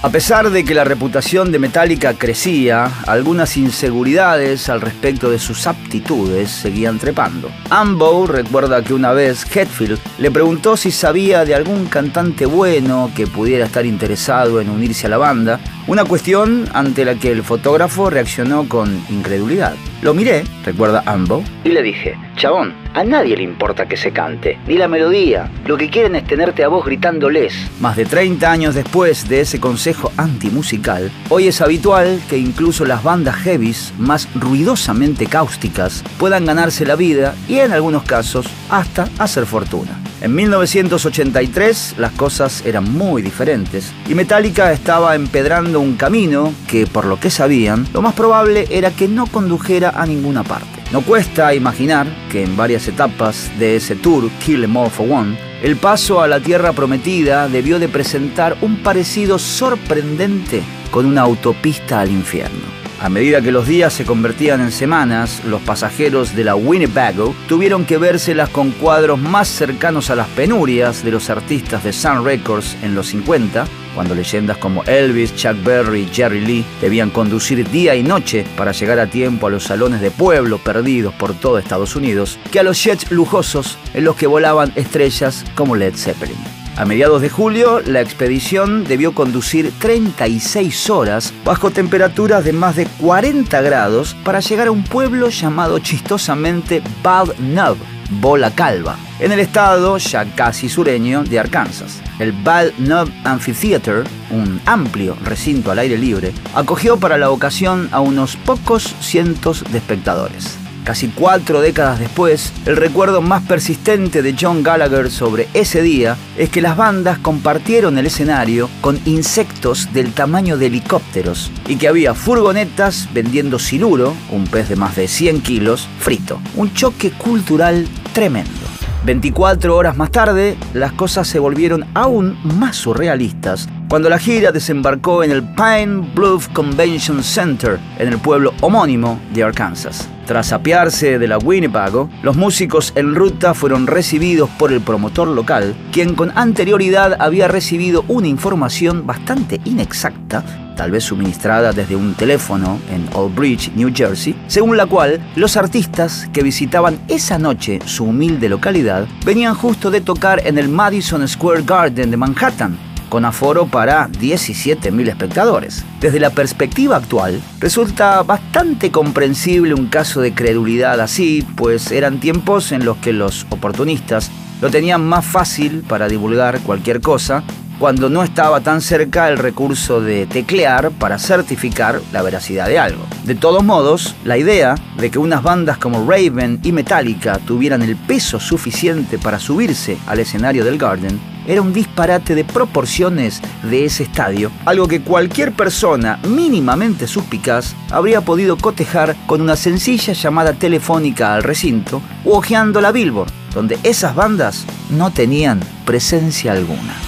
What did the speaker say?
A pesar de que la reputación de Metallica crecía, algunas inseguridades al respecto de sus aptitudes seguían trepando. Ambo recuerda que una vez Hetfield le preguntó si sabía de algún cantante bueno que pudiera estar interesado en unirse a la banda, una cuestión ante la que el fotógrafo reaccionó con incredulidad. Lo miré, recuerda Ambo, y le dije, chabón, a nadie le importa que se cante, ni la melodía. Lo que quieren es tenerte a vos gritándoles. Más de 30 años después de ese consejo antimusical, hoy es habitual que incluso las bandas heavies más ruidosamente cáusticas puedan ganarse la vida y en algunos casos hasta hacer fortuna. En 1983 las cosas eran muy diferentes y Metallica estaba empedrando un camino que, por lo que sabían, lo más probable era que no condujera a ninguna parte. No cuesta imaginar que en varias etapas de ese tour, Kill Em All for One, el paso a la Tierra Prometida debió de presentar un parecido sorprendente con una autopista al infierno. A medida que los días se convertían en semanas, los pasajeros de la Winnebago tuvieron que vérselas con cuadros más cercanos a las penurias de los artistas de Sun Records en los 50, cuando leyendas como Elvis, Chuck Berry y Jerry Lee debían conducir día y noche para llegar a tiempo a los salones de pueblo perdidos por todo Estados Unidos, que a los jets lujosos en los que volaban estrellas como Led Zeppelin. A mediados de julio, la expedición debió conducir 36 horas bajo temperaturas de más de 40 grados para llegar a un pueblo llamado chistosamente Bald Nub, Bola Calva, en el estado ya casi sureño de Arkansas. El Bald Nub Amphitheater, un amplio recinto al aire libre, acogió para la ocasión a unos pocos cientos de espectadores. Casi cuatro décadas después, el recuerdo más persistente de John Gallagher sobre ese día es que las bandas compartieron el escenario con insectos del tamaño de helicópteros y que había furgonetas vendiendo siluro, un pez de más de 100 kilos, frito. Un choque cultural tremendo. 24 horas más tarde, las cosas se volvieron aún más surrealistas cuando la gira desembarcó en el Pine Bluff Convention Center, en el pueblo homónimo de Arkansas. Tras apiarse de la Winnebago, los músicos en ruta fueron recibidos por el promotor local, quien con anterioridad había recibido una información bastante inexacta, tal vez suministrada desde un teléfono en Old Bridge, New Jersey, según la cual los artistas que visitaban esa noche su humilde localidad venían justo de tocar en el Madison Square Garden de Manhattan, con aforo para 17.000 espectadores. Desde la perspectiva actual, resulta bastante comprensible un caso de credulidad así, pues eran tiempos en los que los oportunistas lo tenían más fácil para divulgar cualquier cosa cuando no estaba tan cerca el recurso de teclear para certificar la veracidad de algo. De todos modos, la idea de que unas bandas como Raven y Metallica tuvieran el peso suficiente para subirse al escenario del Garden era un disparate de proporciones de ese estadio, algo que cualquier persona mínimamente suspicaz habría podido cotejar con una sencilla llamada telefónica al recinto o hojeando la Billboard, donde esas bandas no tenían presencia alguna.